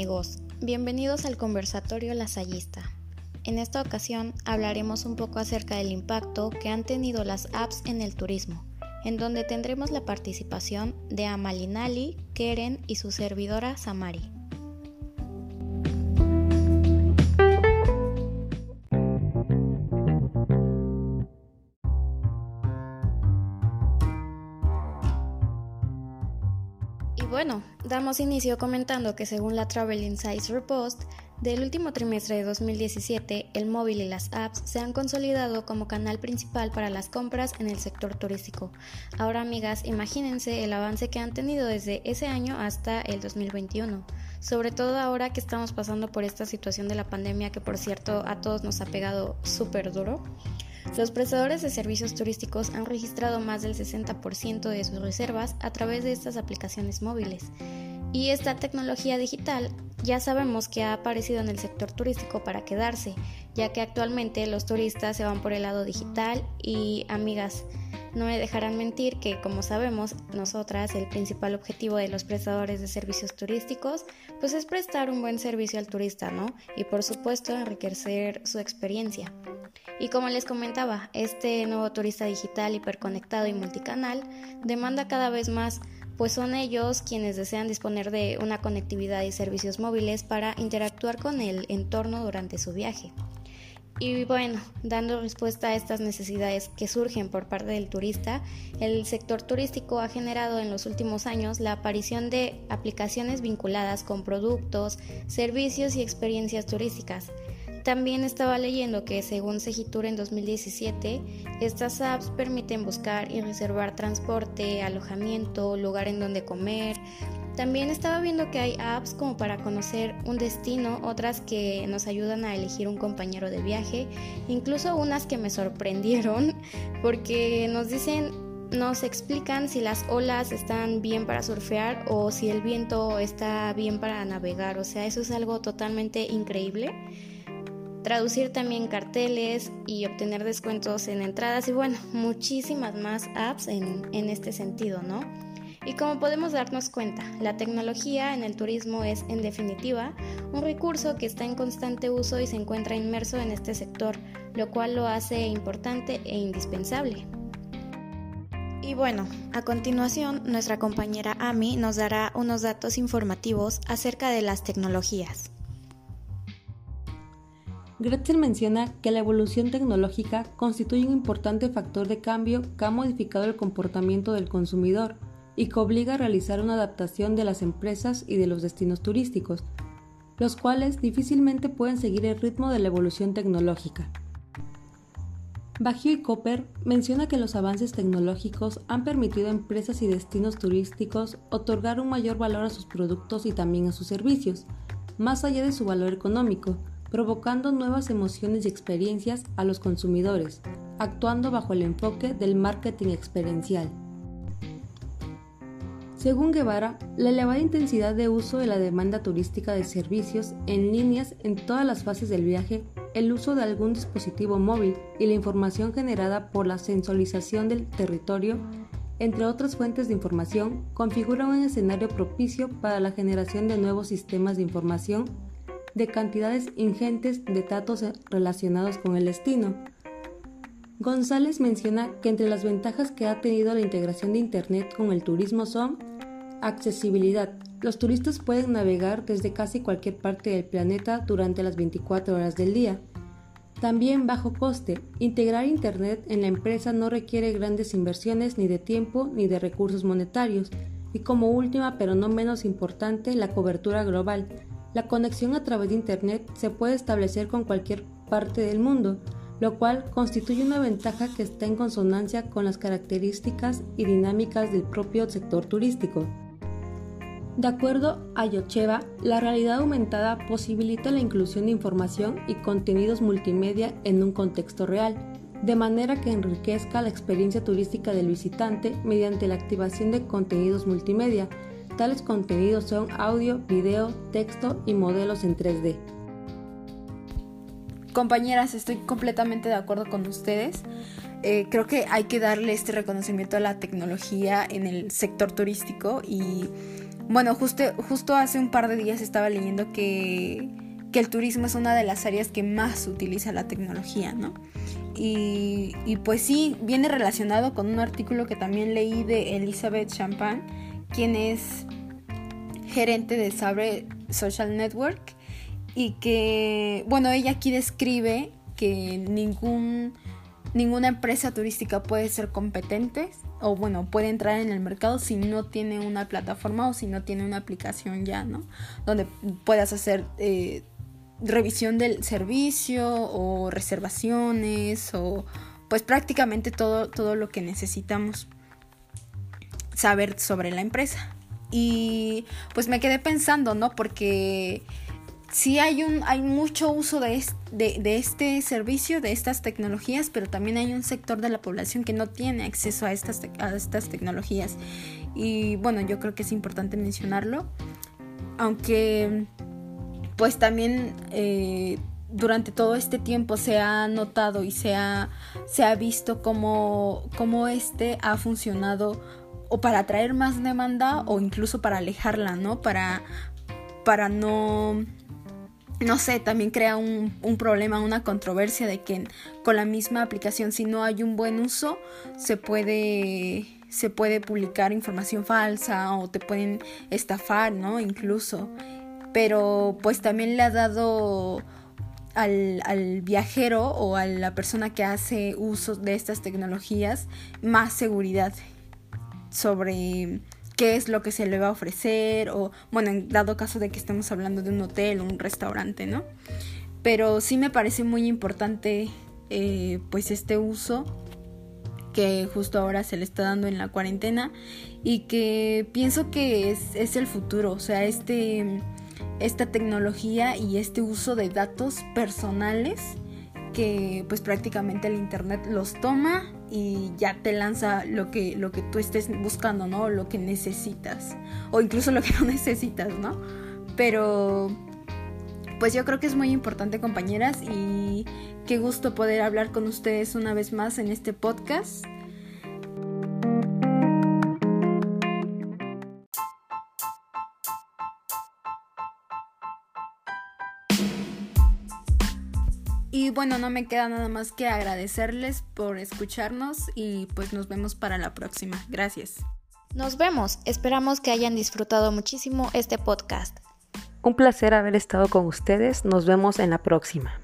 amigos, bienvenidos al conversatorio Lasallista. En esta ocasión hablaremos un poco acerca del impacto que han tenido las apps en el turismo, en donde tendremos la participación de Amalinali, Keren y su servidora Samari. Bueno, damos inicio comentando que según la Travel Insights Repost, del último trimestre de 2017, el móvil y las apps se han consolidado como canal principal para las compras en el sector turístico. Ahora, amigas, imagínense el avance que han tenido desde ese año hasta el 2021, sobre todo ahora que estamos pasando por esta situación de la pandemia que, por cierto, a todos nos ha pegado súper duro. Los prestadores de servicios turísticos han registrado más del 60% de sus reservas a través de estas aplicaciones móviles. Y esta tecnología digital ya sabemos que ha aparecido en el sector turístico para quedarse, ya que actualmente los turistas se van por el lado digital y amigas, no me dejarán mentir que como sabemos nosotras el principal objetivo de los prestadores de servicios turísticos pues es prestar un buen servicio al turista, ¿no? Y por supuesto enriquecer su experiencia. Y como les comentaba, este nuevo turista digital hiperconectado y multicanal demanda cada vez más, pues son ellos quienes desean disponer de una conectividad y servicios móviles para interactuar con el entorno durante su viaje. Y bueno, dando respuesta a estas necesidades que surgen por parte del turista, el sector turístico ha generado en los últimos años la aparición de aplicaciones vinculadas con productos, servicios y experiencias turísticas, también estaba leyendo que según Segitur en 2017, estas apps permiten buscar y reservar transporte, alojamiento, lugar en donde comer. También estaba viendo que hay apps como para conocer un destino, otras que nos ayudan a elegir un compañero de viaje, incluso unas que me sorprendieron porque nos dicen nos explican si las olas están bien para surfear o si el viento está bien para navegar. O sea, eso es algo totalmente increíble traducir también carteles y obtener descuentos en entradas y bueno, muchísimas más apps en, este sentido, ¿no? Y como podemos darnos cuenta, la tecnología en el turismo es en definitiva un recurso que está en constante uso y se encuentra inmerso en este sector, lo cual lo hace importante e indispensable. Y bueno, a continuación nuestra compañera Ami nos dará unos datos informativos acerca de las tecnologías. Gretchen menciona que la evolución tecnológica constituye un importante factor de cambio que ha modificado el comportamiento del consumidor y que obliga a realizar una adaptación de las empresas y de los destinos turísticos, los cuales difícilmente pueden seguir el ritmo de la evolución tecnológica. Baggio y Copper menciona que los avances tecnológicos han permitido a empresas y destinos turísticos otorgar un mayor valor a sus productos y también a sus servicios, más allá de su valor económico, provocando nuevas emociones y experiencias a los consumidores, actuando bajo el enfoque del marketing experiencial. Según Guevara, la elevada intensidad de uso de la demanda turística de servicios en líneas en todas las fases del viaje, el uso de algún dispositivo móvil y la información generada por la sensorización del territorio, entre otras fuentes de información, configura un escenario propicio para la generación de nuevos sistemas de información de cantidades ingentes de datos relacionados con el destino. González menciona que entre las ventajas que ha tenido la integración de Internet con el turismo son accesibilidad. Los turistas pueden navegar desde casi cualquier parte del planeta durante las 24 horas del día. También bajo coste. Integrar Internet en la empresa no requiere grandes inversiones ni de tiempo ni de recursos monetarios. Y como última pero no menos importante, la cobertura global. La conexión a través de Internet se puede establecer con cualquier parte del mundo, lo cual constituye una ventaja que está en consonancia con las características y dinámicas del propio sector turístico. De acuerdo a Yocheva, la realidad aumentada posibilita la inclusión de información y contenidos multimedia en un contexto real, de manera que enriquezca la experiencia turística del visitante mediante la activación de contenidos multimedia, Tales contenidos son audio, video, texto y modelos en 3D. Compañeras, estoy completamente de acuerdo con ustedes. Eh, creo que hay que darle este reconocimiento a la tecnología en el sector turístico y bueno, justo, justo hace un par de días estaba leyendo que, que el turismo es una de las áreas que más utiliza la tecnología, ¿no? Y, y, pues sí, viene relacionado con un artículo que también leí de Elizabeth Champagne, quien es gerente de Sabre Social Network y que, bueno, ella aquí describe que ningún, ninguna empresa turística puede ser competente o bueno, puede entrar en el mercado si no tiene una plataforma o si no tiene una aplicación ya, ¿no? Donde puedas hacer eh, revisión del servicio o reservaciones o pues prácticamente todo, todo lo que necesitamos saber sobre la empresa. Y pues me quedé pensando, ¿no? Porque sí hay, un, hay mucho uso de, de, este servicio, de estas tecnologías, pero también hay un sector de la población que no tiene acceso a estas, a estas tecnologías. Y bueno, yo creo que es importante mencionarlo, aunque pues también eh, durante todo este tiempo se ha notado y se ha, se ha visto cómo, cómo este ha funcionado o para atraer más demanda o incluso para alejarla, ¿no? Para, para no no sé, también crea un, problema, una controversia de que con la misma aplicación, si no hay un buen uso, se puede, se puede publicar información falsa o te pueden estafar, ¿no? Incluso. Pero pues también le ha dado al, al viajero o a la persona que hace uso de estas tecnologías más seguridad sobre qué es lo que se le va a ofrecer o, bueno, en dado caso de que estemos hablando de un hotel o un restaurante, ¿no? Pero sí me parece muy importante eh, pues este uso que justo ahora se le está dando en la cuarentena y que pienso que es, es el futuro, o sea, este, esta tecnología y este uso de datos personales que pues prácticamente el internet los toma y ya te lanza lo que, lo que tú estés buscando, ¿no? Lo que necesitas. O incluso lo que no necesitas, ¿no? Pero pues yo creo que es muy importante compañeras y qué gusto poder hablar con ustedes una vez más en este podcast. Bueno, no me queda nada más que agradecerles por escucharnos y pues nos vemos para la próxima. Gracias. Nos vemos. Esperamos que hayan disfrutado muchísimo este podcast. Un placer haber estado con ustedes. Nos vemos en la próxima.